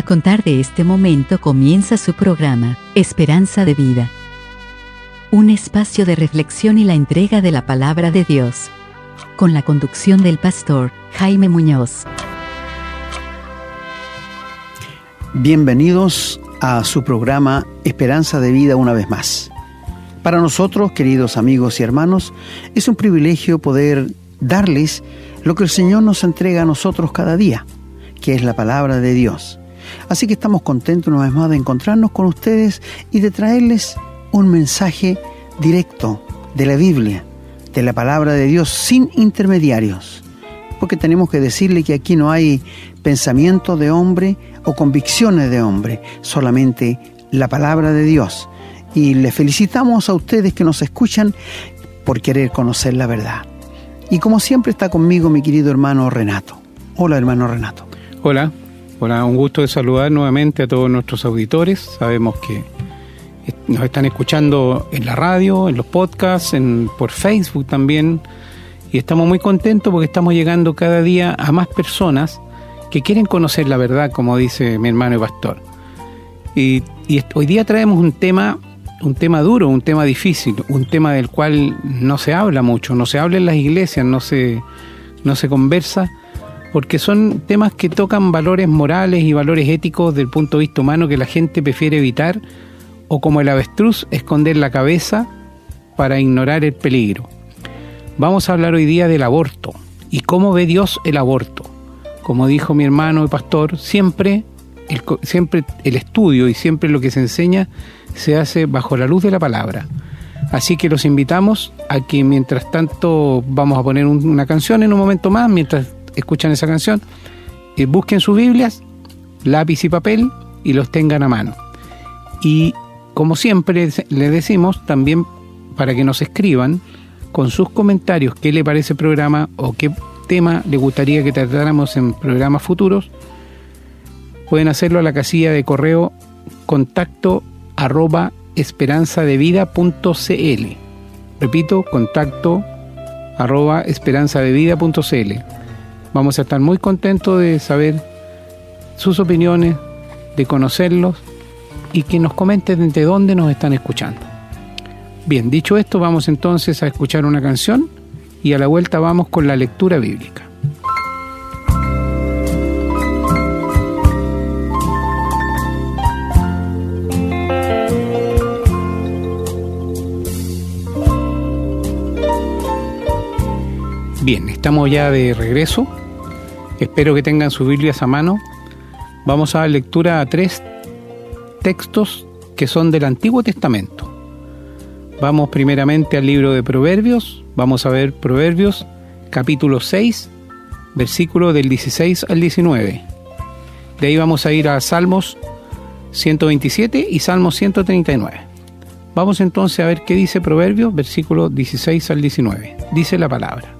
A contar de este momento comienza su programa, Esperanza de Vida. Un espacio de reflexión y la entrega de la palabra de Dios. Con la conducción del pastor Jaime Muñoz. Bienvenidos a su programa Esperanza de Vida una vez más. Para nosotros, queridos amigos y hermanos, es un privilegio poder darles lo que el Señor nos entrega a nosotros cada día, que es la palabra de Dios. Así que estamos contentos una vez más de encontrarnos con ustedes y de traerles un mensaje directo de la Biblia, de la palabra de Dios, sin intermediarios. Porque tenemos que decirle que aquí no hay pensamiento de hombre o convicciones de hombre, solamente la palabra de Dios. Y le felicitamos a ustedes que nos escuchan por querer conocer la verdad. Y como siempre está conmigo mi querido hermano Renato. Hola hermano Renato. Hola, Hola, un gusto de saludar nuevamente a todos nuestros auditores. Sabemos que nos están escuchando en la radio, en los podcasts, en, por Facebook también. Y estamos muy contentos porque estamos llegando cada día a más personas que quieren conocer la verdad, como dice mi hermano y pastor. Y, hoy día traemos un tema, un tema duro, un tema difícil, un tema del cual no se habla mucho, no se habla en las iglesias, no se, no se conversa porque son temas que tocan valores morales y valores éticos del punto de vista humano que la gente prefiere evitar o como el avestruz esconder la cabeza para ignorar el peligro. Vamos a hablar hoy día del aborto y cómo ve Dios el aborto. Como dijo mi hermano y pastor, siempre el, siempre el estudio y siempre lo que se enseña se hace bajo la luz de la palabra. Así que los invitamos a que mientras tanto vamos a poner una canción en un momento más, mientras escuchan esa canción, eh, busquen sus Biblias, lápiz y papel y los tengan a mano. Y como siempre les decimos, también para que nos escriban con sus comentarios qué le parece el programa o qué tema le gustaría que tratáramos en programas futuros, pueden hacerlo a la casilla de correo contacto arroba esperanzadevida.cl. Repito, contacto arroba esperanzadevida.cl. Vamos a estar muy contentos de saber sus opiniones, de conocerlos y que nos comenten desde dónde nos están escuchando. Bien, dicho esto, vamos entonces a escuchar una canción y a la vuelta vamos con la lectura bíblica. Bien, estamos ya de regreso Espero que tengan sus Biblias a mano. Vamos a dar lectura a tres textos que son del Antiguo Testamento. Vamos primeramente al libro de Proverbios. Vamos a ver Proverbios capítulo 6, versículo del 16 al 19. De ahí vamos a ir a Salmos 127 y Salmos 139. Vamos entonces a ver qué dice Proverbios, versículo 16 al 19. Dice la palabra.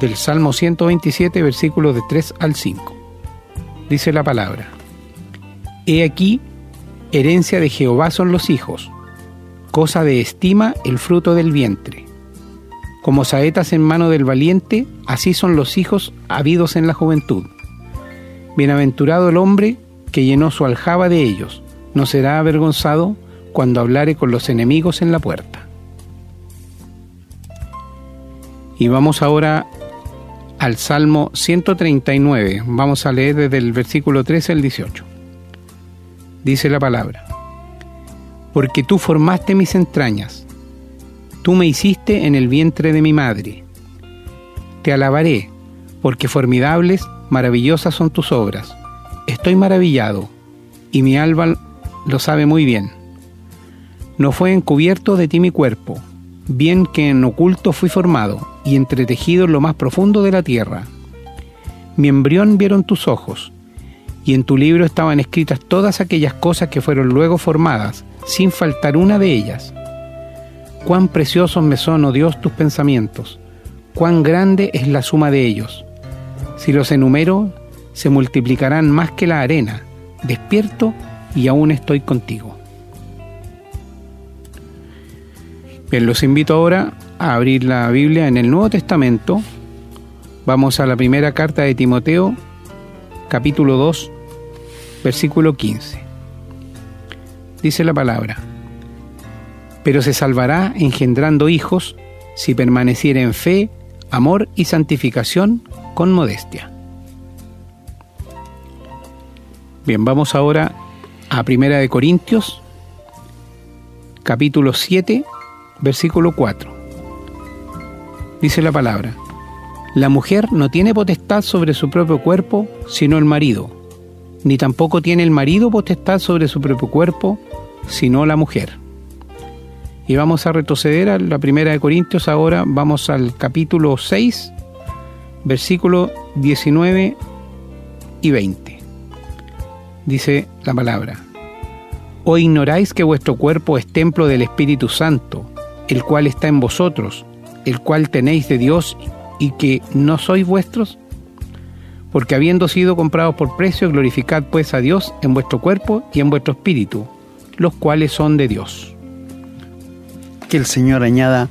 del Salmo 127, versículos de 3 al 5. Dice la palabra, He aquí, herencia de Jehová son los hijos, cosa de estima el fruto del vientre. Como saetas en mano del valiente, así son los hijos habidos en la juventud. Bienaventurado el hombre que llenó su aljaba de ellos, no será avergonzado cuando hablare con los enemigos en la puerta. Y vamos ahora al Salmo 139. Vamos a leer desde el versículo 13 al 18. Dice la palabra, porque tú formaste mis entrañas, tú me hiciste en el vientre de mi madre. Te alabaré, porque formidables, maravillosas son tus obras. Estoy maravillado, y mi alma lo sabe muy bien. No fue encubierto de ti mi cuerpo, bien que en oculto fui formado y entretejido en lo más profundo de la tierra. Mi embrión vieron tus ojos, y en tu libro estaban escritas todas aquellas cosas que fueron luego formadas, sin faltar una de ellas. Cuán preciosos me son, oh Dios, tus pensamientos, cuán grande es la suma de ellos. Si los enumero, se multiplicarán más que la arena. Despierto y aún estoy contigo. Bien, los invito ahora a abrir la Biblia en el Nuevo Testamento. Vamos a la primera carta de Timoteo, capítulo 2, versículo 15. Dice la palabra, pero se salvará engendrando hijos si permaneciera en fe, amor y santificación con modestia. Bien, vamos ahora a Primera de Corintios, capítulo 7, versículo 4. Dice la palabra, la mujer no tiene potestad sobre su propio cuerpo, sino el marido, ni tampoco tiene el marido potestad sobre su propio cuerpo, sino la mujer. Y vamos a retroceder a la primera de Corintios, ahora vamos al capítulo 6, versículo 19 y 20. Dice la palabra, ¿o ignoráis que vuestro cuerpo es templo del Espíritu Santo, el cual está en vosotros, el cual tenéis de Dios y que no sois vuestros? porque habiendo sido comprados por precio, glorificad pues a Dios en vuestro cuerpo y en vuestro espíritu, los cuales son de Dios. Que el Señor añada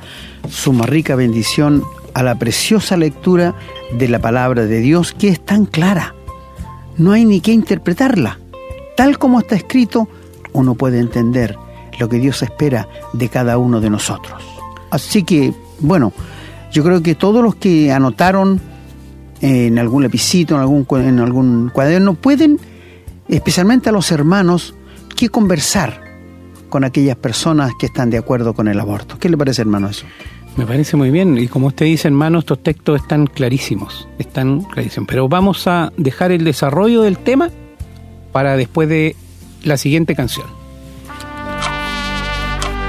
su más rica bendición a la preciosa lectura de la palabra de Dios que es tan clara. No hay ni que interpretarla. Tal como está escrito, uno puede entender lo que Dios espera de cada uno de nosotros. Así que, bueno, yo creo que todos los que anotaron en algún lapicito, en algún, en algún cuaderno, pueden, especialmente a los hermanos, que conversar con aquellas personas que están de acuerdo con el aborto. ¿Qué le parece, hermano, eso? Me parece muy bien, y como usted dice, hermano, estos textos están clarísimos, están clarísimos. Pero vamos a dejar el desarrollo del tema para después de la siguiente canción.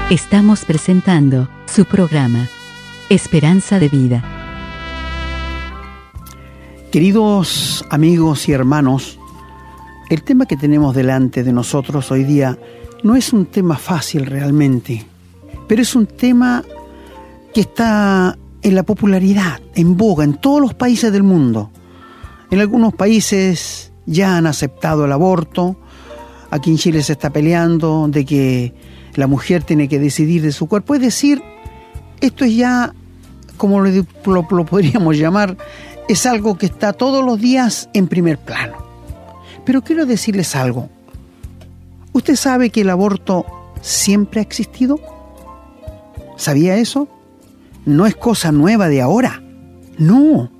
Estamos presentando su programa, Esperanza de Vida. Queridos amigos y hermanos, el tema que tenemos delante de nosotros hoy día no es un tema fácil realmente, pero es un tema que está en la popularidad, en boga, en todos los países del mundo. En algunos países ya han aceptado el aborto, aquí en Chile se está peleando de que la mujer tiene que decidir de su cuerpo, es decir, esto es ya, como lo, lo podríamos llamar, es algo que está todos los días en primer plano. Pero quiero decirles algo. ¿Usted sabe que el aborto siempre ha existido? ¿Sabía eso? No es cosa nueva de ahora. No,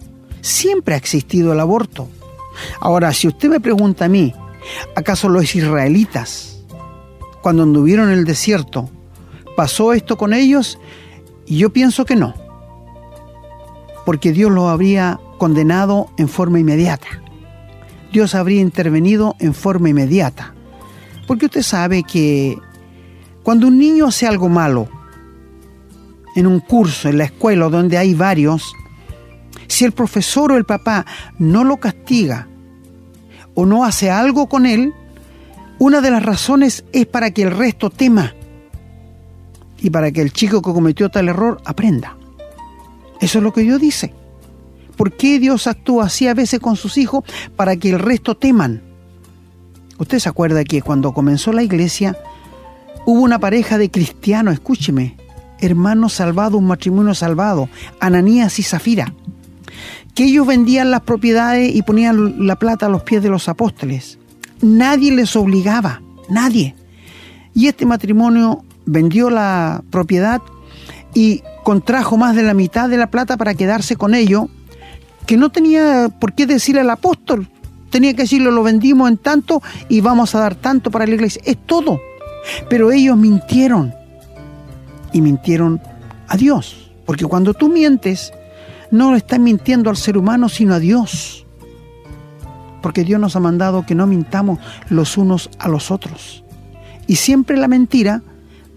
siempre ha existido el aborto. Ahora, si usted me pregunta a mí, ¿acaso los israelitas, cuando anduvieron en el desierto, pasó esto con ellos? Yo pienso que no, porque Dios lo habría condenado en forma inmediata. Dios habría intervenido en forma inmediata. Porque usted sabe que cuando un niño hace algo malo, en un curso, en la escuela, donde hay varios, si el profesor o el papá no lo castiga o no hace algo con él, una de las razones es para que el resto tema y para que el chico que cometió tal error aprenda. Eso es lo que Dios dice. ¿Por qué Dios actúa así a veces con sus hijos? Para que el resto teman. Usted se acuerda que cuando comenzó la iglesia hubo una pareja de cristianos, escúcheme, hermanos salvados, un matrimonio salvado, Ananías y Zafira, que ellos vendían las propiedades y ponían la plata a los pies de los apóstoles. Nadie les obligaba, nadie. Y este matrimonio vendió la propiedad y contrajo más de la mitad de la plata para quedarse con ello que no tenía por qué decirle al apóstol. Tenía que decirle, lo vendimos en tanto y vamos a dar tanto para la iglesia. Es todo. Pero ellos mintieron. Y mintieron a Dios. Porque cuando tú mientes, no lo estás mintiendo al ser humano, sino a Dios. Porque Dios nos ha mandado que no mintamos los unos a los otros. Y siempre la mentira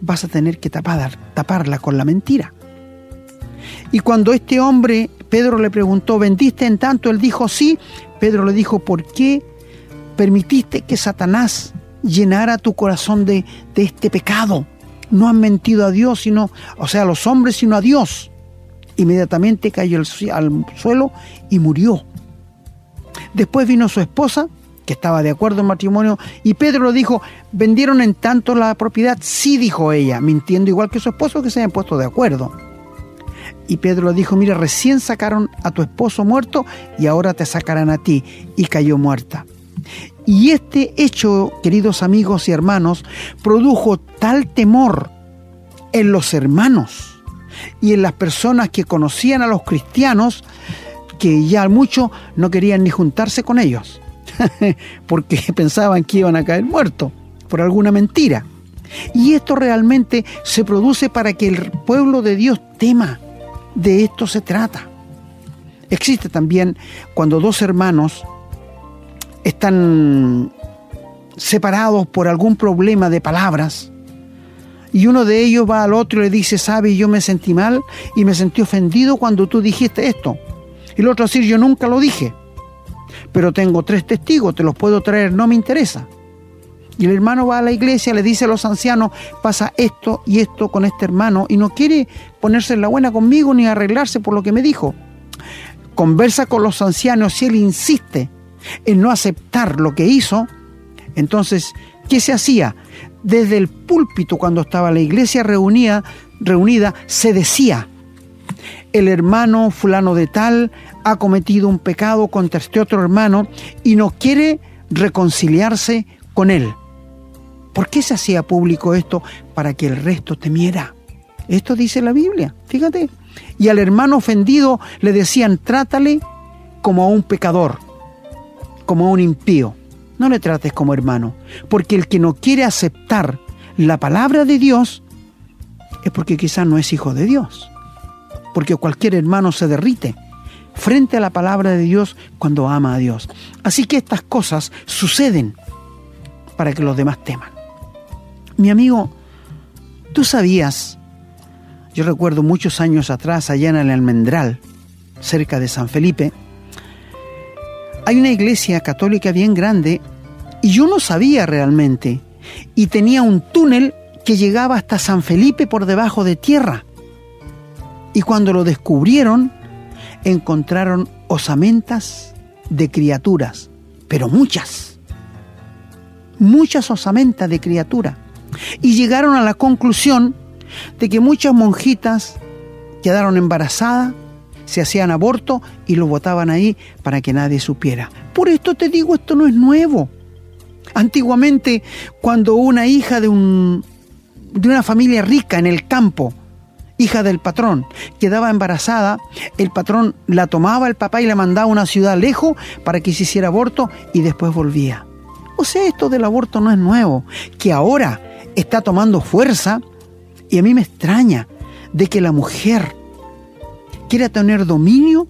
vas a tener que tapar, taparla con la mentira. Y cuando este hombre, Pedro le preguntó, ¿vendiste en tanto? Él dijo, sí. Pedro le dijo, ¿por qué permitiste que Satanás llenara tu corazón de, de este pecado. No han mentido a Dios, sino, o sea, a los hombres, sino a Dios. Inmediatamente cayó al suelo y murió. Después vino su esposa, que estaba de acuerdo en matrimonio, y Pedro dijo, ¿vendieron en tanto la propiedad? Sí, dijo ella, mintiendo igual que su esposo, que se habían puesto de acuerdo. Y Pedro dijo, mira, recién sacaron a tu esposo muerto y ahora te sacarán a ti. Y cayó muerta. Y este hecho, queridos amigos y hermanos, produjo tal temor en los hermanos y en las personas que conocían a los cristianos que ya muchos no querían ni juntarse con ellos, porque pensaban que iban a caer muertos por alguna mentira. Y esto realmente se produce para que el pueblo de Dios tema de esto se trata. Existe también cuando dos hermanos están separados por algún problema de palabras y uno de ellos va al otro y le dice, sabe, yo me sentí mal y me sentí ofendido cuando tú dijiste esto. Y el otro decir, yo nunca lo dije, pero tengo tres testigos, te los puedo traer, no me interesa. Y el hermano va a la iglesia, le dice a los ancianos, pasa esto y esto con este hermano y no quiere ponerse en la buena conmigo ni arreglarse por lo que me dijo. Conversa con los ancianos y él insiste en no aceptar lo que hizo. Entonces, ¿qué se hacía? Desde el púlpito, cuando estaba la iglesia reunida se decía, el hermano fulano de tal ha cometido un pecado contra este otro hermano y no quiere reconciliarse con él. ¿Por qué se hacía público esto? Para que el resto temiera. Esto dice la Biblia, fíjate. Y al hermano ofendido le decían, trátale como a un pecador, como a un impío. No le trates como hermano, porque el que no quiere aceptar la palabra de Dios es porque quizás no es hijo de Dios. Porque cualquier hermano se derrite frente a la palabra de Dios cuando ama a Dios. Así que estas cosas suceden para que los demás teman. Mi amigo, tú sabías, yo recuerdo muchos años atrás, allá en el Almendral, cerca de San Felipe, hay una iglesia católica bien grande y yo no sabía realmente. Y tenía un túnel que llegaba hasta San Felipe por debajo de tierra. Y cuando lo descubrieron, encontraron osamentas de criaturas, pero muchas, muchas osamentas de criaturas y llegaron a la conclusión de que muchas monjitas quedaron embarazadas, se hacían aborto y lo botaban ahí para que nadie supiera. Por esto te digo, esto no es nuevo. Antiguamente, cuando una hija de, un, de una familia rica en el campo, hija del patrón, quedaba embarazada, el patrón la tomaba el papá y la mandaba a una ciudad lejos para que se hiciera aborto y después volvía. O sea, esto del aborto no es nuevo, que ahora está tomando fuerza y a mí me extraña de que la mujer quiera tener dominio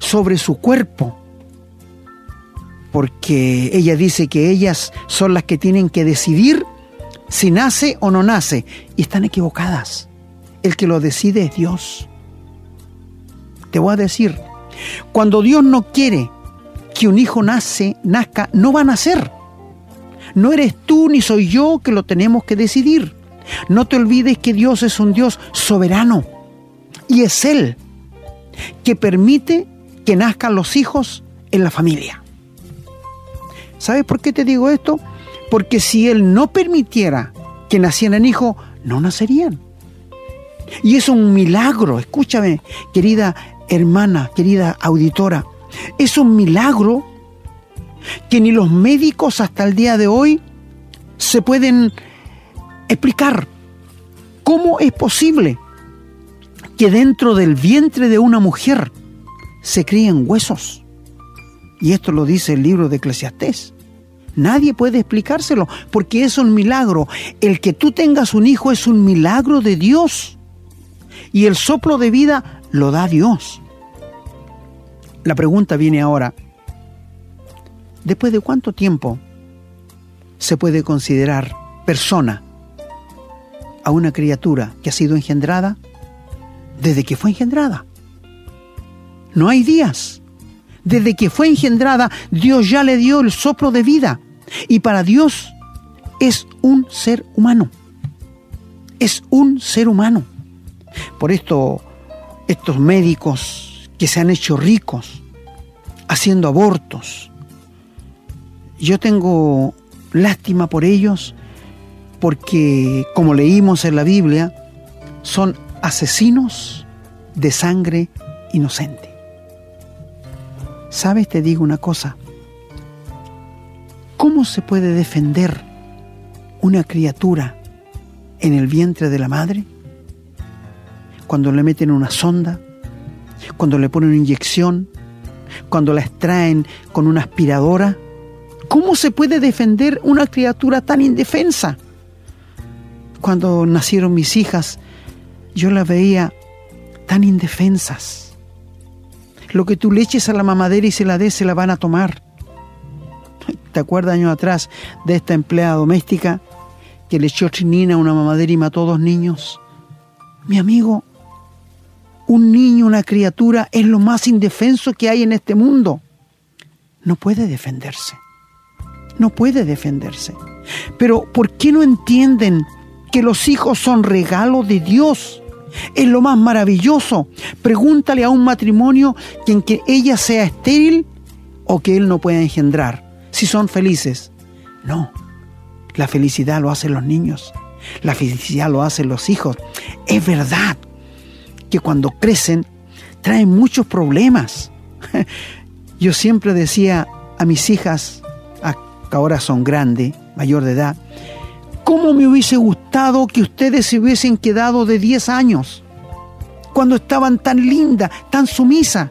sobre su cuerpo, porque ella dice que ellas son las que tienen que decidir si nace o no nace, y están equivocadas. El que lo decide es Dios. Te voy a decir, cuando Dios no quiere que un hijo nace, nazca, no va a nacer. No eres tú ni soy yo que lo tenemos que decidir. No te olvides que Dios es un Dios soberano y es Él que permite que nazcan los hijos en la familia. ¿Sabes por qué te digo esto? Porque si Él no permitiera que nacieran hijos, no nacerían. Y es un milagro, escúchame, querida hermana, querida auditora, es un milagro que ni los médicos hasta el día de hoy se pueden explicar. ¿Cómo es posible que dentro del vientre de una mujer se críen huesos? Y esto lo dice el libro de Eclesiastés. Nadie puede explicárselo porque es un milagro. El que tú tengas un hijo es un milagro de Dios. Y el soplo de vida lo da Dios. La pregunta viene ahora, ¿Después de cuánto tiempo se puede considerar persona a una criatura que ha sido engendrada? Desde que fue engendrada. No hay días. Desde que fue engendrada, Dios ya le dio el soplo de vida. Y para Dios es un ser humano. Es un ser humano. Por esto, estos médicos que se han hecho ricos haciendo abortos, yo tengo lástima por ellos porque, como leímos en la Biblia, son asesinos de sangre inocente. ¿Sabes? Te digo una cosa. ¿Cómo se puede defender una criatura en el vientre de la madre? Cuando le meten una sonda, cuando le ponen una inyección, cuando la extraen con una aspiradora. ¿Cómo se puede defender una criatura tan indefensa? Cuando nacieron mis hijas, yo las veía tan indefensas. Lo que tú le eches a la mamadera y se la des, se la van a tomar. ¿Te acuerdas años atrás de esta empleada doméstica que le echó trinina a una mamadera y mató a dos niños? Mi amigo, un niño, una criatura, es lo más indefenso que hay en este mundo. No puede defenderse. No puede defenderse. Pero ¿por qué no entienden que los hijos son regalo de Dios? Es lo más maravilloso. Pregúntale a un matrimonio que en que ella sea estéril o que él no pueda engendrar si son felices. No, la felicidad lo hacen los niños, la felicidad lo hacen los hijos. Es verdad que cuando crecen traen muchos problemas. Yo siempre decía a mis hijas, que ahora son grandes, mayor de edad, ¿cómo me hubiese gustado que ustedes se hubiesen quedado de 10 años? Cuando estaban tan lindas, tan sumisas,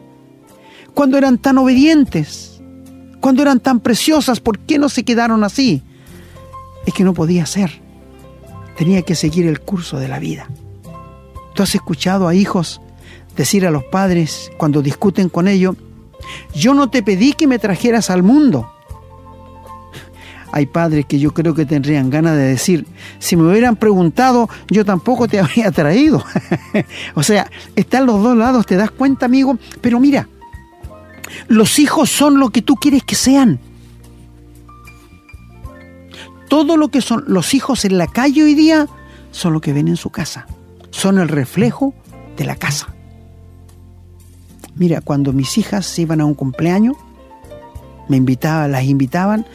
cuando eran tan obedientes cuando eran tan preciosas, ¿por qué no se quedaron así? Es que no podía ser. Tenía que seguir el curso de la vida. ¿Tú has escuchado a hijos decir a los padres cuando discuten con ellos, yo no te pedí que me trajeras al mundo? Hay padres que yo creo que tendrían ganas de decir, si me hubieran preguntado, yo tampoco te habría traído. o sea, están los dos lados, ¿te das cuenta, amigo? Pero mira, los hijos son lo que tú quieres que sean. Todo lo que son los hijos en la calle hoy día son lo que ven en su casa. Son el reflejo de la casa. Mira, cuando mis hijas iban a un cumpleaños, me invitaban, las invitaban,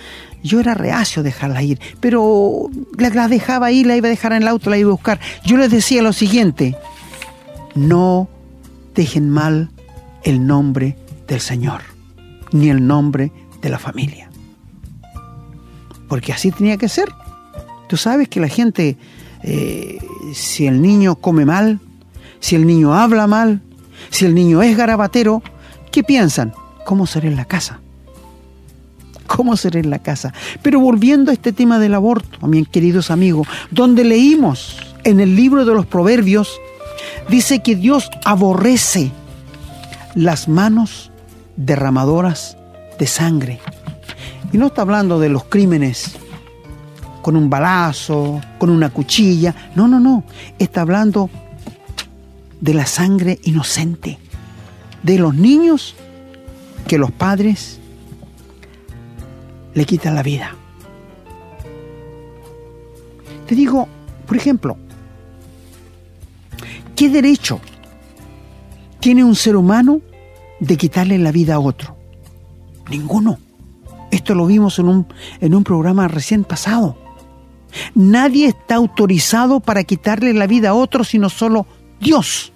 yo era reacio a dejarlas ir, pero las dejaba ir, la iba a dejar en el auto, la iba a buscar. Yo les decía lo siguiente, no dejen mal el nombre del Señor, ni el nombre de la familia. Porque así tenía que ser. Tú sabes que la gente, eh, si el niño come mal, si el niño habla mal, si el niño es garabatero, ¿qué piensan? ¿Cómo será en la casa? ¿Cómo será en la casa? Pero volviendo a este tema del aborto, mis queridos amigos, donde leímos en el libro de los Proverbios, dice que Dios aborrece las manos derramadoras de sangre. Y no está hablando de los crímenes con un balazo, con una cuchilla. No, no, no. Está hablando de la sangre inocente, de los niños que los padres le quitan la vida. Te digo, por ejemplo, ¿qué derecho tiene un ser humano de quitarle la vida a otro. Ninguno. Esto lo vimos en un, en un programa recién pasado. Nadie está autorizado para quitarle la vida a otro, sino solo Dios.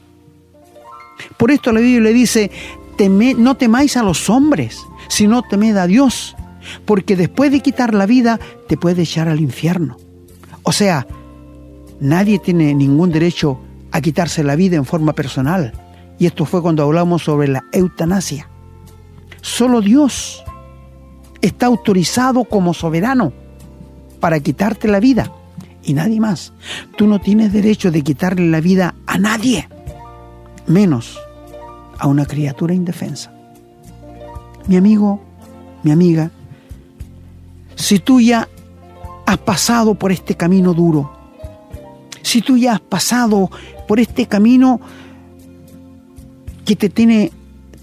Por esto la Biblia le dice, no temáis a los hombres, sino temed a Dios, porque después de quitar la vida te puede echar al infierno. O sea, nadie tiene ningún derecho a quitarse la vida en forma personal y esto fue cuando hablamos sobre la eutanasia. Solo Dios está autorizado como soberano para quitarte la vida y nadie más. Tú no tienes derecho de quitarle la vida a nadie, menos a una criatura indefensa. Mi amigo, mi amiga, si tú ya has pasado por este camino duro, si tú ya has pasado por este camino que te tiene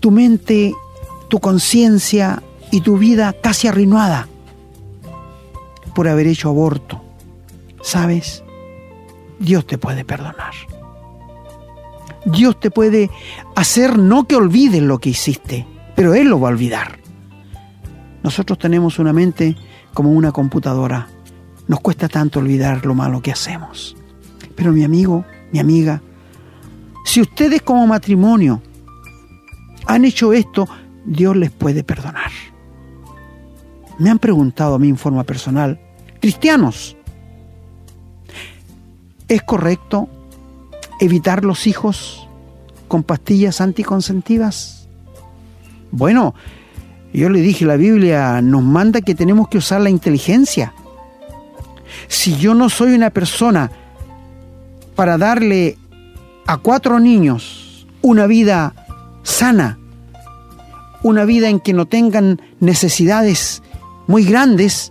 tu mente tu conciencia y tu vida casi arruinada por haber hecho aborto. ¿Sabes? Dios te puede perdonar. Dios te puede hacer no que olvides lo que hiciste, pero Él lo va a olvidar. Nosotros tenemos una mente como una computadora. Nos cuesta tanto olvidar lo malo que hacemos. Pero mi amigo, mi amiga, si ustedes como matrimonio han hecho esto, Dios les puede perdonar. Me han preguntado a mí en forma personal, cristianos, ¿es correcto evitar los hijos con pastillas anticonceptivas? Bueno, yo le dije, la Biblia nos manda que tenemos que usar la inteligencia. Si yo no soy una persona para darle a cuatro niños una vida sana, una vida en que no tengan necesidades muy grandes,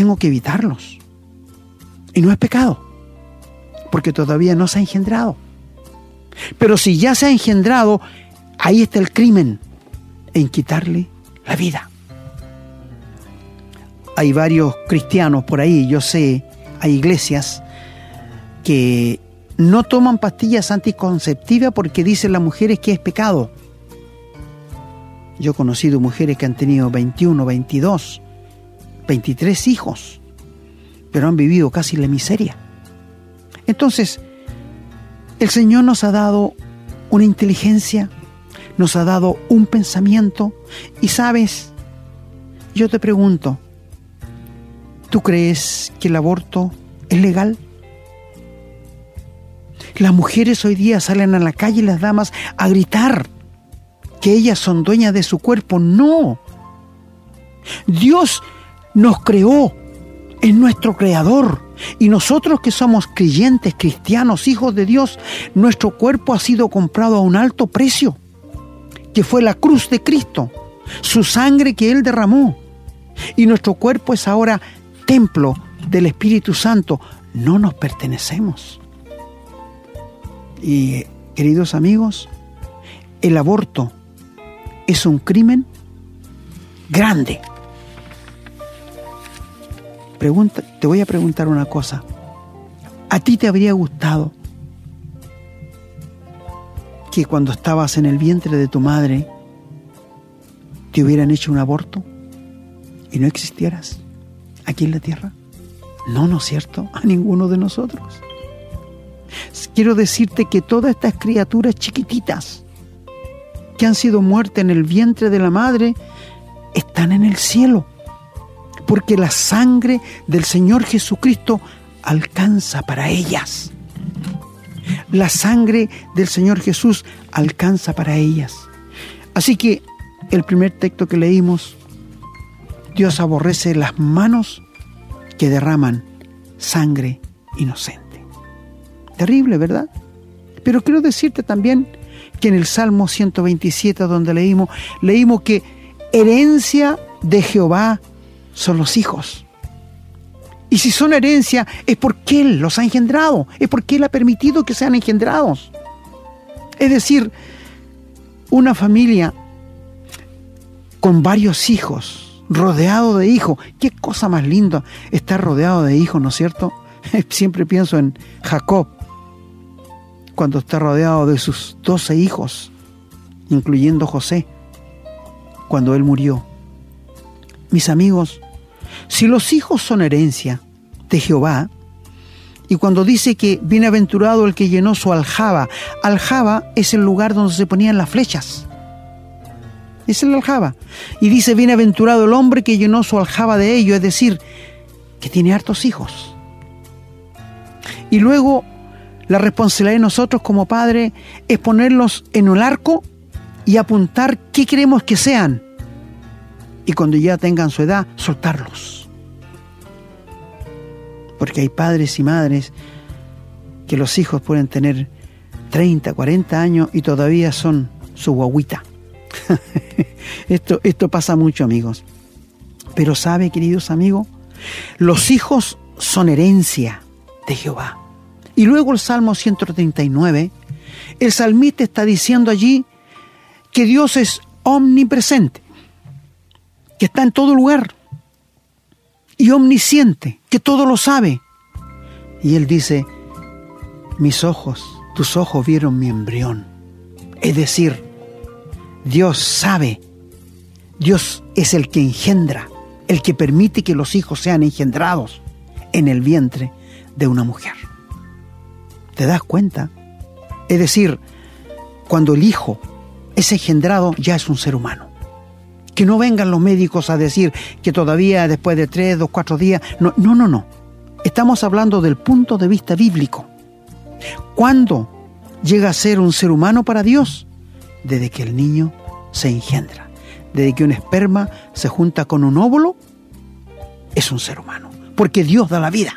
tengo que evitarlos. Y no es pecado, porque todavía no se ha engendrado. Pero si ya se ha engendrado, ahí está el crimen en quitarle la vida. Hay varios cristianos por ahí, yo sé, hay iglesias que no toman pastillas anticonceptivas porque dicen las mujeres que es pecado. Yo he conocido mujeres que han tenido 21, 22, 23 hijos, pero han vivido casi la miseria. Entonces, el Señor nos ha dado una inteligencia, nos ha dado un pensamiento y sabes, yo te pregunto, ¿tú crees que el aborto es legal? Las mujeres hoy día salen a la calle, las damas, a gritar que ellas son dueñas de su cuerpo. No. Dios nos creó, es nuestro creador. Y nosotros que somos creyentes, cristianos, hijos de Dios, nuestro cuerpo ha sido comprado a un alto precio, que fue la cruz de Cristo, su sangre que Él derramó. Y nuestro cuerpo es ahora templo del Espíritu Santo. No nos pertenecemos. Y queridos amigos, el aborto es un crimen grande. Te voy a preguntar una cosa. ¿A ti te habría gustado que cuando estabas en el vientre de tu madre te hubieran hecho un aborto y no existieras aquí en la tierra? No, ¿no es cierto? A ninguno de nosotros quiero decirte que todas estas criaturas chiquititas que han sido muertas en el vientre de la madre están en el cielo, porque la sangre del Señor Jesucristo alcanza para ellas. La sangre del Señor Jesús alcanza para ellas. Así que el primer texto que leímos, Dios aborrece las manos que derraman sangre inocente. Terrible, ¿verdad? Pero quiero decirte también que en el Salmo 127, donde leímos, leímos que herencia de Jehová son los hijos. Y si son herencia, es porque Él los ha engendrado, es porque Él ha permitido que sean engendrados. Es decir, una familia con varios hijos, rodeado de hijos, qué cosa más linda estar rodeado de hijos, ¿no es cierto? Siempre pienso en Jacob, cuando está rodeado de sus doce hijos, incluyendo José, cuando él murió. Mis amigos, si los hijos son herencia de Jehová, y cuando dice que bienaventurado el que llenó su aljaba, aljaba es el lugar donde se ponían las flechas. Es el aljaba. Y dice, bienaventurado el hombre que llenó su aljaba de ello, es decir, que tiene hartos hijos. Y luego la responsabilidad de nosotros como padres es ponerlos en el arco y apuntar qué queremos que sean. Y cuando ya tengan su edad, soltarlos. Porque hay padres y madres que los hijos pueden tener 30, 40 años y todavía son su guaguita. esto, esto pasa mucho, amigos. Pero sabe, queridos amigos, los hijos son herencia de Jehová. Y luego el Salmo 139, el salmista está diciendo allí que Dios es omnipresente, que está en todo lugar, y omnisciente, que todo lo sabe. Y él dice, mis ojos, tus ojos vieron mi embrión. Es decir, Dios sabe, Dios es el que engendra, el que permite que los hijos sean engendrados en el vientre de una mujer. ¿Te das cuenta? Es decir, cuando el hijo es engendrado ya es un ser humano. Que no vengan los médicos a decir que todavía después de tres, dos, cuatro días. No, no, no, no. Estamos hablando del punto de vista bíblico. ¿Cuándo llega a ser un ser humano para Dios? Desde que el niño se engendra. Desde que un esperma se junta con un óvulo, es un ser humano. Porque Dios da la vida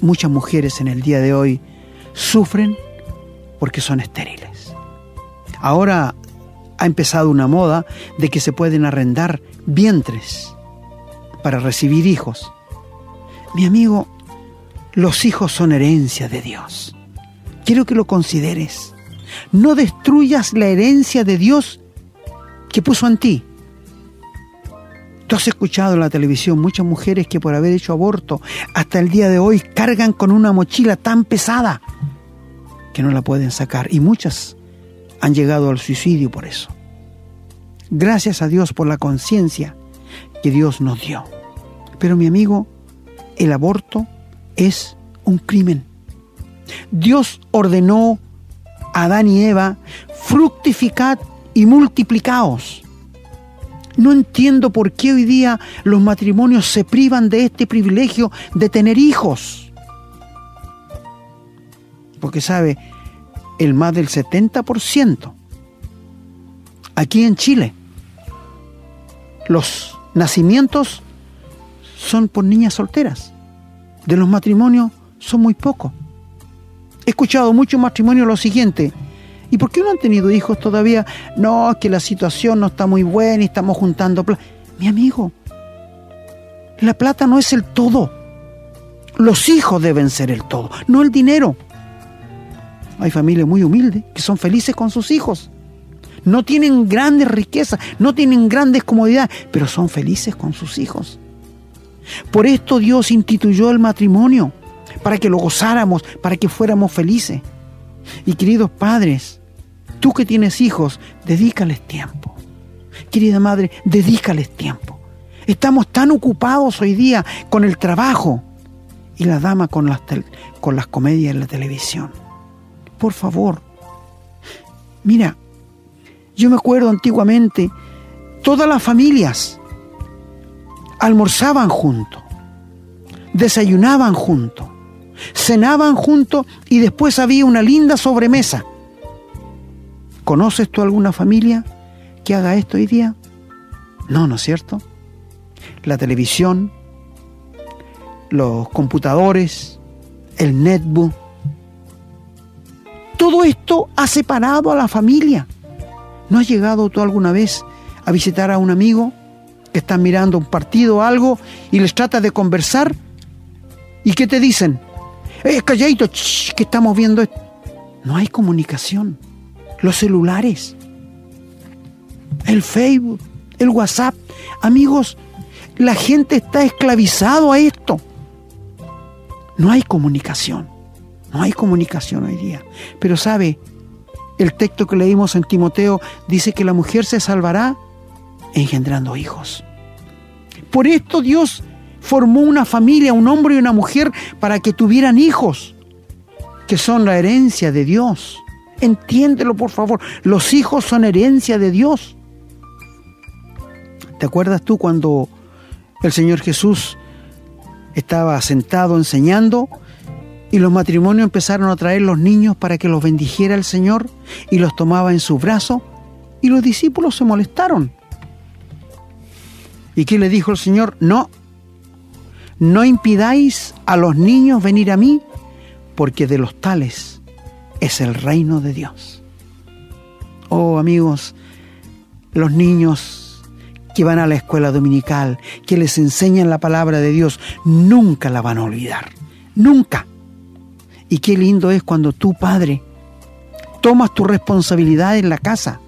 muchas mujeres en el día de hoy sufren porque son estériles. Ahora ha empezado una moda de que se pueden arrendar vientres para recibir hijos. Mi amigo, los hijos son herencia de Dios. Quiero que lo consideres. No destruyas la herencia de Dios que puso en ti. Tú has escuchado en la televisión muchas mujeres que por haber hecho aborto hasta el día de hoy cargan con una mochila tan pesada que no la pueden sacar. Y muchas han llegado al suicidio por eso. Gracias a Dios por la conciencia que Dios nos dio. Pero mi amigo, el aborto es un crimen. Dios ordenó a Adán y Eva, fructificad y multiplicaos. No entiendo por qué hoy día los matrimonios se privan de este privilegio de tener hijos. Porque sabe, el más del 70% aquí en Chile, los nacimientos son por niñas solteras. De los matrimonios son muy pocos. He escuchado muchos matrimonios lo siguiente, ¿Y por qué no han tenido hijos todavía? No, es que la situación no está muy buena y estamos juntando plata. Mi amigo, la plata no es el todo. Los hijos deben ser el todo, no el dinero. Hay familias muy humildes que son felices con sus hijos. No tienen grandes riquezas, no tienen grandes comodidades, pero son felices con sus hijos. Por esto Dios instituyó el matrimonio, para que lo gozáramos, para que fuéramos felices. Y queridos padres, tú que tienes hijos, dedícales tiempo. Querida madre, dedícales tiempo. Estamos tan ocupados hoy día con el trabajo y la dama con las, con las comedias en la televisión. Por favor, mira, yo me acuerdo antiguamente, todas las familias almorzaban juntos, desayunaban juntos, cenaban juntos y después había una linda sobremesa. ¿Conoces tú alguna familia que haga esto hoy día? No, ¿no es cierto? La televisión, los computadores, el netbook, todo esto ha separado a la familia. ¿No has llegado tú alguna vez a visitar a un amigo que está mirando un partido o algo y les trata de conversar? ¿Y qué te dicen? ¡Eh, calladito! que estamos viendo esto. No hay comunicación. Los celulares, el Facebook, el WhatsApp. Amigos, la gente está esclavizado a esto. No hay comunicación. No hay comunicación hoy día. Pero sabe, el texto que leímos en Timoteo dice que la mujer se salvará engendrando hijos. Por esto Dios formó una familia, un hombre y una mujer, para que tuvieran hijos, que son la herencia de Dios. Entiéndelo, por favor. Los hijos son herencia de Dios. ¿Te acuerdas tú cuando el Señor Jesús estaba sentado enseñando y los matrimonios empezaron a traer los niños para que los bendijera el Señor y los tomaba en su brazo y los discípulos se molestaron? ¿Y qué le dijo el Señor? No, no impidáis a los niños venir a mí, porque de los tales es el reino de Dios. Oh amigos, los niños que van a la escuela dominical, que les enseñan la palabra de Dios, nunca la van a olvidar. Nunca. Y qué lindo es cuando tú, padre, tomas tu responsabilidad en la casa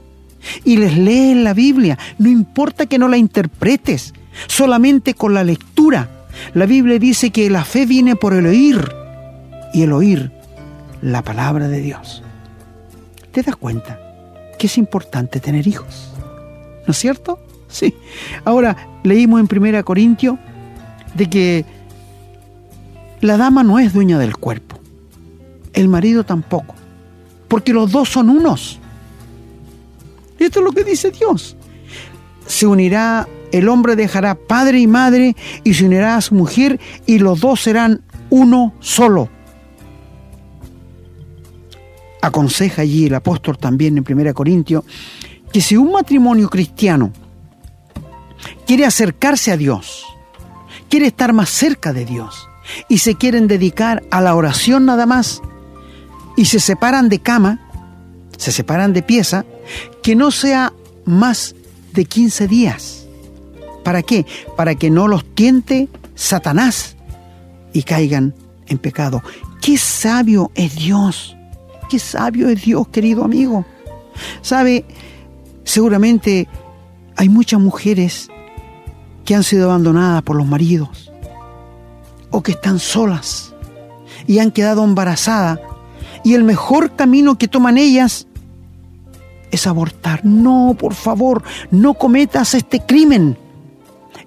y les lees la Biblia. No importa que no la interpretes, solamente con la lectura. La Biblia dice que la fe viene por el oír y el oír la palabra de Dios. ¿Te das cuenta que es importante tener hijos? ¿No es cierto? Sí. Ahora, leímos en 1 Corintio de que la dama no es dueña del cuerpo, el marido tampoco, porque los dos son unos. Esto es lo que dice Dios. Se unirá, el hombre dejará padre y madre y se unirá a su mujer y los dos serán uno solo. Aconseja allí el apóstol también en 1 Corintio que si un matrimonio cristiano quiere acercarse a Dios, quiere estar más cerca de Dios y se quieren dedicar a la oración nada más y se separan de cama, se separan de pieza, que no sea más de 15 días. ¿Para qué? Para que no los tiente Satanás y caigan en pecado. Qué sabio es Dios. Qué sabio es Dios, querido amigo. Sabe, seguramente hay muchas mujeres que han sido abandonadas por los maridos o que están solas y han quedado embarazadas y el mejor camino que toman ellas es abortar. No, por favor, no cometas este crimen.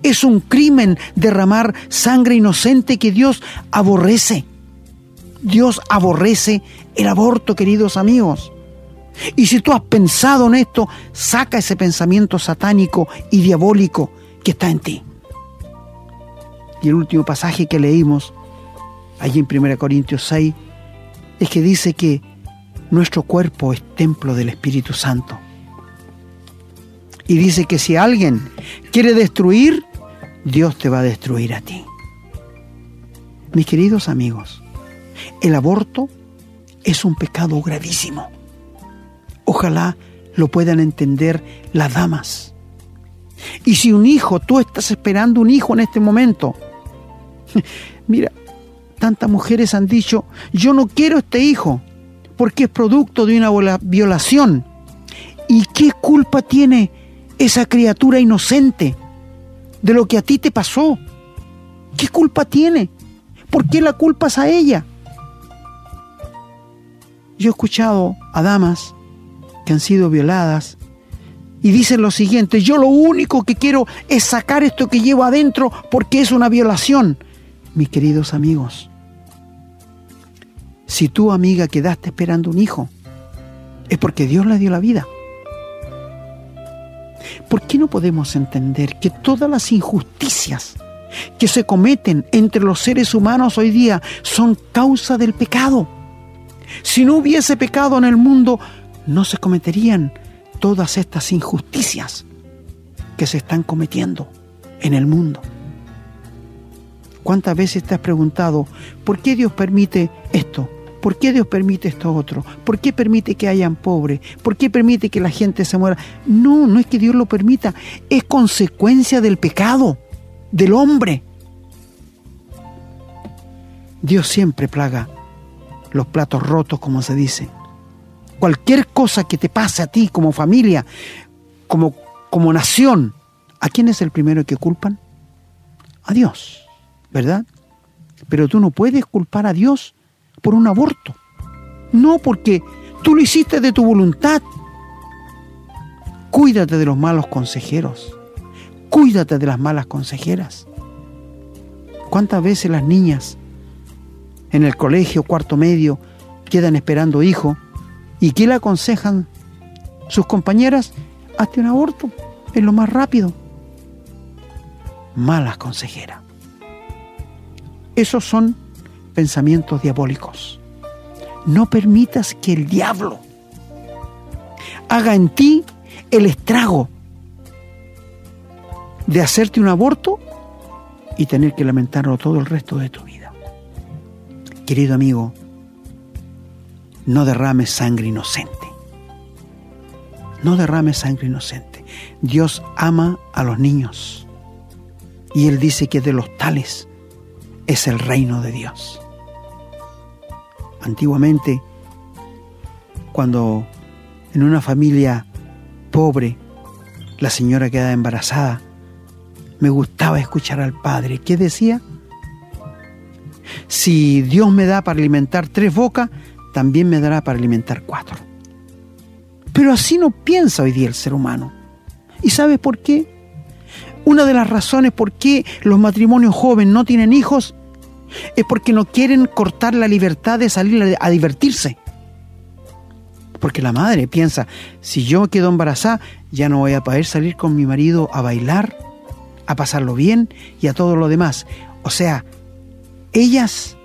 Es un crimen derramar sangre inocente que Dios aborrece. Dios aborrece el aborto, queridos amigos. Y si tú has pensado en esto, saca ese pensamiento satánico y diabólico que está en ti. Y el último pasaje que leímos, allí en 1 Corintios 6, es que dice que nuestro cuerpo es templo del Espíritu Santo. Y dice que si alguien quiere destruir, Dios te va a destruir a ti. Mis queridos amigos, el aborto es un pecado gravísimo. Ojalá lo puedan entender las damas. Y si un hijo, tú estás esperando un hijo en este momento, mira, tantas mujeres han dicho, yo no quiero este hijo porque es producto de una violación. ¿Y qué culpa tiene esa criatura inocente de lo que a ti te pasó? ¿Qué culpa tiene? ¿Por qué la culpas a ella? Yo he escuchado a damas que han sido violadas y dicen lo siguiente, yo lo único que quiero es sacar esto que llevo adentro porque es una violación. Mis queridos amigos, si tu amiga quedaste esperando un hijo, es porque Dios le dio la vida. ¿Por qué no podemos entender que todas las injusticias que se cometen entre los seres humanos hoy día son causa del pecado? Si no hubiese pecado en el mundo, no se cometerían todas estas injusticias que se están cometiendo en el mundo. ¿Cuántas veces te has preguntado por qué Dios permite esto? ¿Por qué Dios permite esto otro? ¿Por qué permite que hayan pobres? ¿Por qué permite que la gente se muera? No, no es que Dios lo permita, es consecuencia del pecado, del hombre. Dios siempre plaga los platos rotos, como se dice. Cualquier cosa que te pase a ti como familia, como, como nación, ¿a quién es el primero que culpan? A Dios, ¿verdad? Pero tú no puedes culpar a Dios por un aborto. No porque tú lo hiciste de tu voluntad. Cuídate de los malos consejeros. Cuídate de las malas consejeras. ¿Cuántas veces las niñas en el colegio cuarto medio quedan esperando hijo y qué le aconsejan sus compañeras? Hazte un aborto, es lo más rápido. Malas consejeras. Esos son pensamientos diabólicos. No permitas que el diablo haga en ti el estrago de hacerte un aborto y tener que lamentarlo todo el resto de tu vida. Querido amigo, no derrames sangre inocente. No derrames sangre inocente. Dios ama a los niños. Y Él dice que de los tales es el reino de Dios. Antiguamente, cuando en una familia pobre, la señora quedaba embarazada, me gustaba escuchar al padre. ¿Qué decía? Si Dios me da para alimentar tres bocas, también me dará para alimentar cuatro. Pero así no piensa hoy día el ser humano. ¿Y sabe por qué? Una de las razones por qué los matrimonios jóvenes no tienen hijos es porque no quieren cortar la libertad de salir a divertirse. Porque la madre piensa, si yo quedo embarazada, ya no voy a poder salir con mi marido a bailar, a pasarlo bien y a todo lo demás. O sea, ellas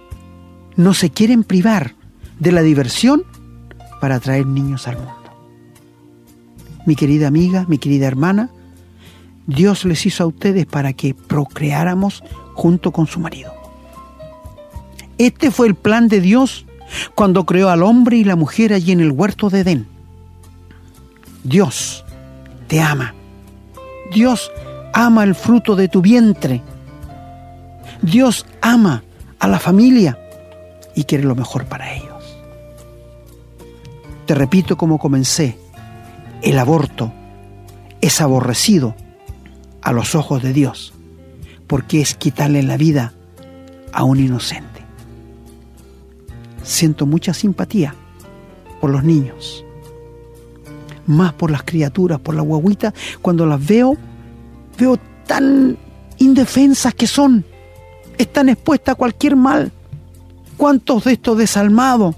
no se quieren privar de la diversión para traer niños al mundo. Mi querida amiga, mi querida hermana, Dios les hizo a ustedes para que procreáramos junto con su marido. Este fue el plan de Dios cuando creó al hombre y la mujer allí en el huerto de Edén. Dios te ama. Dios ama el fruto de tu vientre. Dios ama a la familia y quiere lo mejor para ellos. Te repito como comencé, el aborto es aborrecido a los ojos de Dios porque es quitarle la vida a un inocente siento mucha simpatía por los niños, más por las criaturas, por la guaguita, cuando las veo, veo tan indefensas que son, están expuestas a cualquier mal. ¿Cuántos de estos desalmados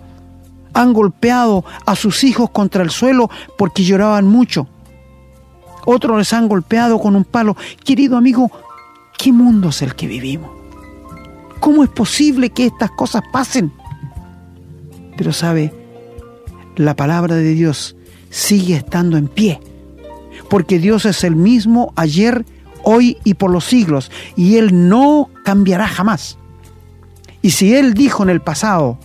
han golpeado a sus hijos contra el suelo porque lloraban mucho? Otros les han golpeado con un palo. Querido amigo, ¿qué mundo es el que vivimos? ¿Cómo es posible que estas cosas pasen? Pero sabe, la palabra de Dios sigue estando en pie, porque Dios es el mismo ayer, hoy y por los siglos, y Él no cambiará jamás. Y si Él dijo en el pasado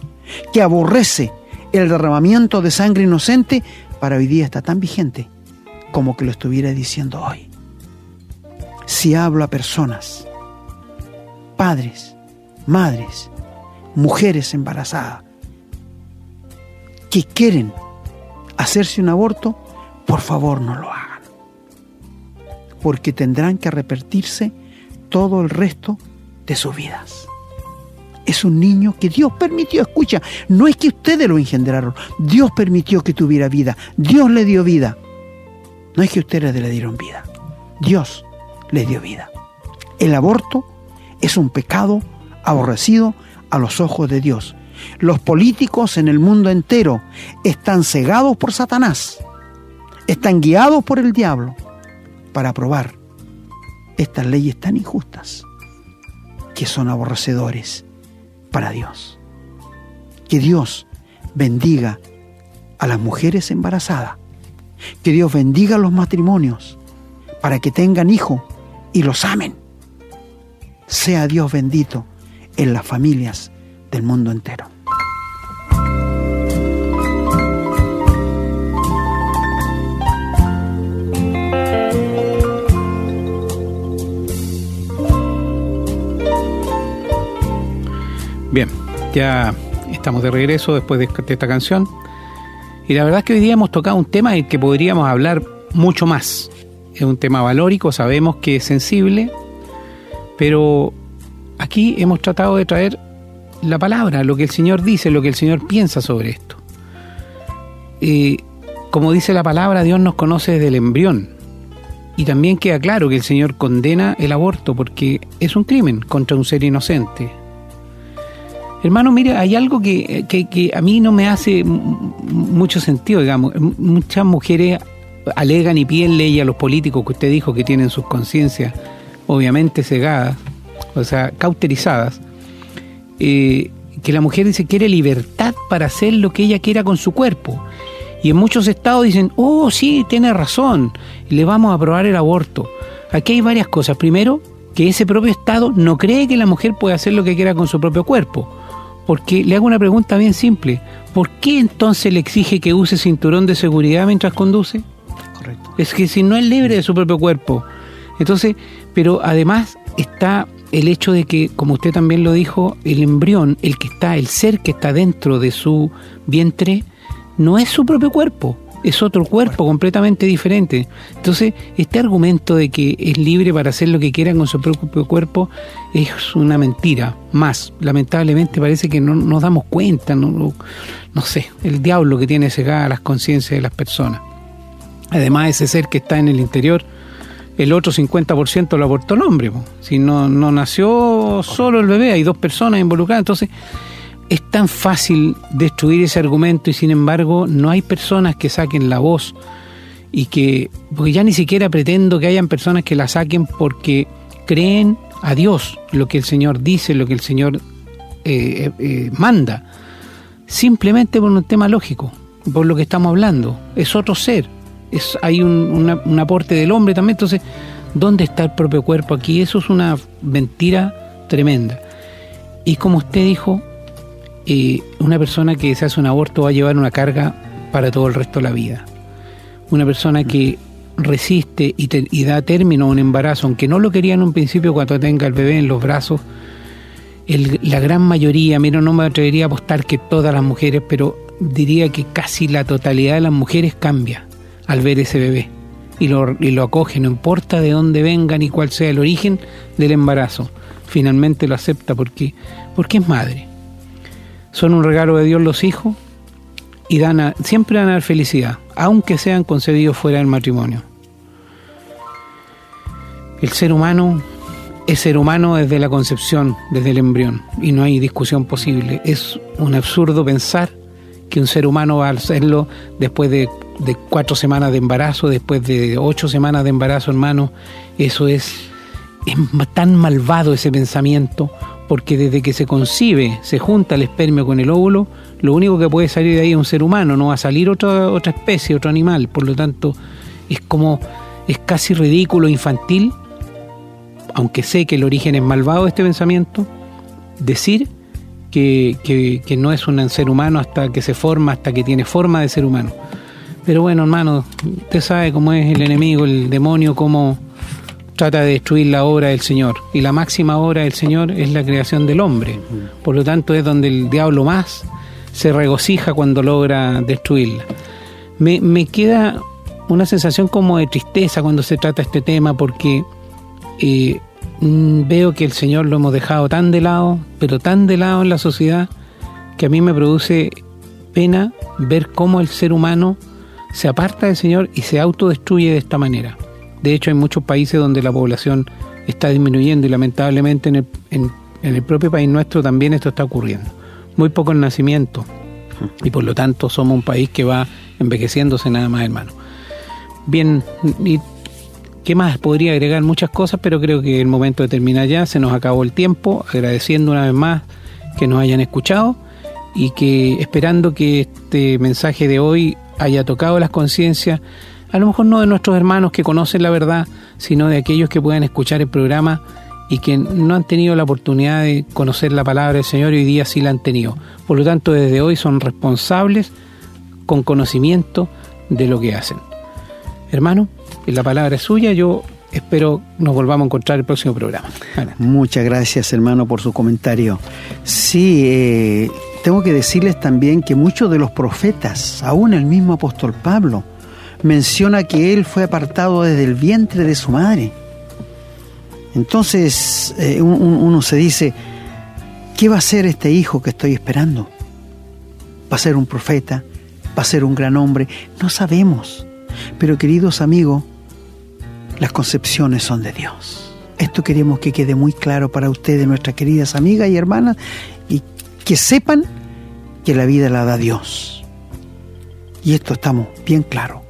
que aborrece el derramamiento de sangre inocente, para hoy día está tan vigente como que lo estuviera diciendo hoy. Si hablo a personas, padres, madres, mujeres embarazadas, que quieren hacerse un aborto, por favor no lo hagan. Porque tendrán que arrepentirse todo el resto de sus vidas. Es un niño que Dios permitió, escucha, no es que ustedes lo engendraron, Dios permitió que tuviera vida, Dios le dio vida. No es que ustedes le dieron vida, Dios le dio vida. El aborto es un pecado aborrecido a los ojos de Dios los políticos en el mundo entero están cegados por Satanás, están guiados por el diablo para aprobar estas leyes tan injustas que son aborrecedores para Dios. Que Dios bendiga a las mujeres embarazadas, que Dios bendiga a los matrimonios para que tengan hijos y los amen. Sea Dios bendito en las familias del mundo entero. Ya estamos de regreso después de esta canción. Y la verdad es que hoy día hemos tocado un tema del que podríamos hablar mucho más. Es un tema valórico, sabemos que es sensible, pero aquí hemos tratado de traer la palabra, lo que el Señor dice, lo que el Señor piensa sobre esto. Y como dice la palabra, Dios nos conoce desde el embrión. Y también queda claro que el Señor condena el aborto porque es un crimen contra un ser inocente, Hermano, mire, hay algo que, a mí no me hace mucho sentido, digamos. Muchas mujeres alegan y piden ley a los políticos que usted dijo que tienen sus conciencias obviamente cegadas, o sea, cauterizadas, eh, que la mujer dice quiere libertad para hacer lo que ella quiera con su cuerpo. Y en muchos estados dicen, oh, sí, tiene razón, le vamos a aprobar el aborto. Aquí hay varias cosas. Primero, que ese propio estado no cree que la mujer puede hacer lo que quiera con su propio cuerpo. Porque le hago una pregunta bien simple. ¿Por qué entonces le exige que use cinturón de seguridad mientras conduce? Correcto. Es que si no es libre de su propio cuerpo. Entonces, pero además está el hecho de que, como usted también lo dijo, el embrión, el que está, el ser que está dentro de su vientre, no es su propio cuerpo. Es otro cuerpo completamente diferente. Entonces, este argumento de que es libre para hacer lo que quiera con su propio cuerpo es una mentira. Más, lamentablemente parece que no nos damos cuenta, no, no, sé, el diablo que tiene cegada las conciencias de las personas. Además, ese ser que está en el interior, el otro 50% lo aportó el hombre. Si no, no nació solo el bebé, hay dos personas involucradas. Entonces, es tan fácil destruir ese argumento y sin embargo no hay personas que saquen la voz y que, porque ya ni siquiera pretendo que hayan personas que la saquen porque creen a Dios, lo que el Señor dice, lo que el Señor eh, eh, manda, simplemente por un tema lógico, por lo que estamos hablando, es otro ser, es, hay un, un aporte del hombre también, entonces, ¿dónde está el propio cuerpo aquí? Eso es una mentira tremenda. Y como usted dijo, una persona que se hace un aborto va a llevar una carga para todo el resto de la vida. Una persona que resiste y, da término a un embarazo, aunque no lo quería en un principio cuando tenga el bebé en los brazos, la gran mayoría, mira, no me atrevería a apostar que todas las mujeres, pero diría que casi la totalidad de las mujeres cambia al ver ese bebé y lo, y lo acoge, no importa de dónde venga ni cuál sea el origen del embarazo, finalmente lo acepta porque, porque es madre son un regalo de Dios los hijos y dan siempre dan a dar felicidad, aunque sean concebidos fuera del matrimonio. El ser humano es ser humano desde la concepción, desde el embrión, y no hay discusión posible. Es un absurdo pensar que un ser humano va a hacerlo después de, de cuatro semanas de embarazo, después de ocho semanas de embarazo, hermano. Eso es, es tan malvado ese pensamiento porque desde que se concibe, se junta el espermio con el óvulo, lo único que puede salir de ahí es un ser humano, no va a salir otra, otra especie, otro animal, por lo tanto es como, es casi ridículo, infantil, aunque sé que el origen es malvado de este pensamiento, decir que, que no es un ser humano hasta que se forma, hasta que tiene forma de ser humano. Pero bueno, hermano, usted sabe cómo es el enemigo, el demonio, cómo trata de destruir la obra del Señor. Y la máxima obra del Señor es la creación del hombre. Por lo tanto, es donde el diablo más se regocija cuando logra destruirla. Me, me queda una sensación como de tristeza cuando se trata este tema porque eh, mm, veo que el Señor lo hemos dejado tan de lado, pero tan de lado en la sociedad, que a mí me produce pena ver cómo el ser humano se aparta del Señor y se autodestruye de esta manera. De hecho, hay muchos países donde la población está disminuyendo y lamentablemente en el, propio país nuestro también esto está ocurriendo. Muy poco el nacimiento y por lo tanto somos un país que va envejeciéndose nada más, hermano. Bien, ¿qué más? Podría agregar muchas cosas, pero creo que el momento de terminar ya, se nos acabó el tiempo, agradeciendo una vez más que nos hayan escuchado y que esperando que este mensaje de hoy haya tocado las conciencias a lo mejor no de nuestros hermanos que conocen la verdad, sino de aquellos que puedan escuchar el programa y que no han tenido la oportunidad de conocer la palabra del Señor y hoy día sí la han tenido. Por lo tanto, desde hoy son responsables con conocimiento de lo que hacen. Hermano, la palabra es suya, yo espero nos volvamos a encontrar el próximo programa. Muchas gracias, hermano, por su comentario. Sí, eh, tengo que decirles también que muchos de los profetas, aún el mismo apóstol Pablo, menciona que él fue apartado desde el vientre de su madre. Entonces eh, uno se dice, ¿qué va a ser este hijo que estoy esperando? ¿Va a ser un profeta? ¿Va a ser un gran hombre? No sabemos. Pero queridos amigos, las concepciones son de Dios. Esto queremos que quede muy claro para ustedes, nuestras queridas amigas y hermanas, y que sepan que la vida la da Dios. Y esto estamos bien claros.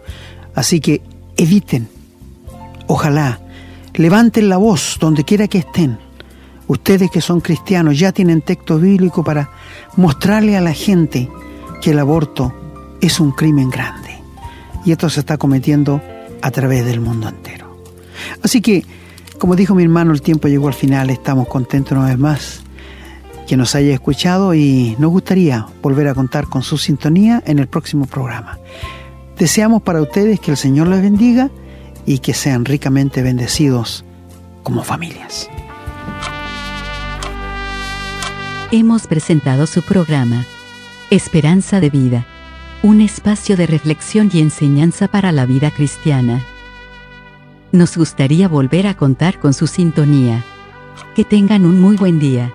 Así que eviten, ojalá, levanten la voz donde quiera que estén. Ustedes que son cristianos ya tienen texto bíblico para mostrarle a la gente que el aborto es un crimen grande. Y esto se está cometiendo a través del mundo entero. Así que, como dijo mi hermano, el tiempo llegó al final, estamos contentos una vez más que nos haya escuchado y nos gustaría volver a contar con su sintonía en el próximo programa. Deseamos para ustedes que el Señor les bendiga y que sean ricamente bendecidos como familias. Hemos presentado su programa, Esperanza de Vida un espacio de reflexión y enseñanza para la vida cristiana. Nos gustaría volver a contar con su sintonía. Que tengan un muy buen día.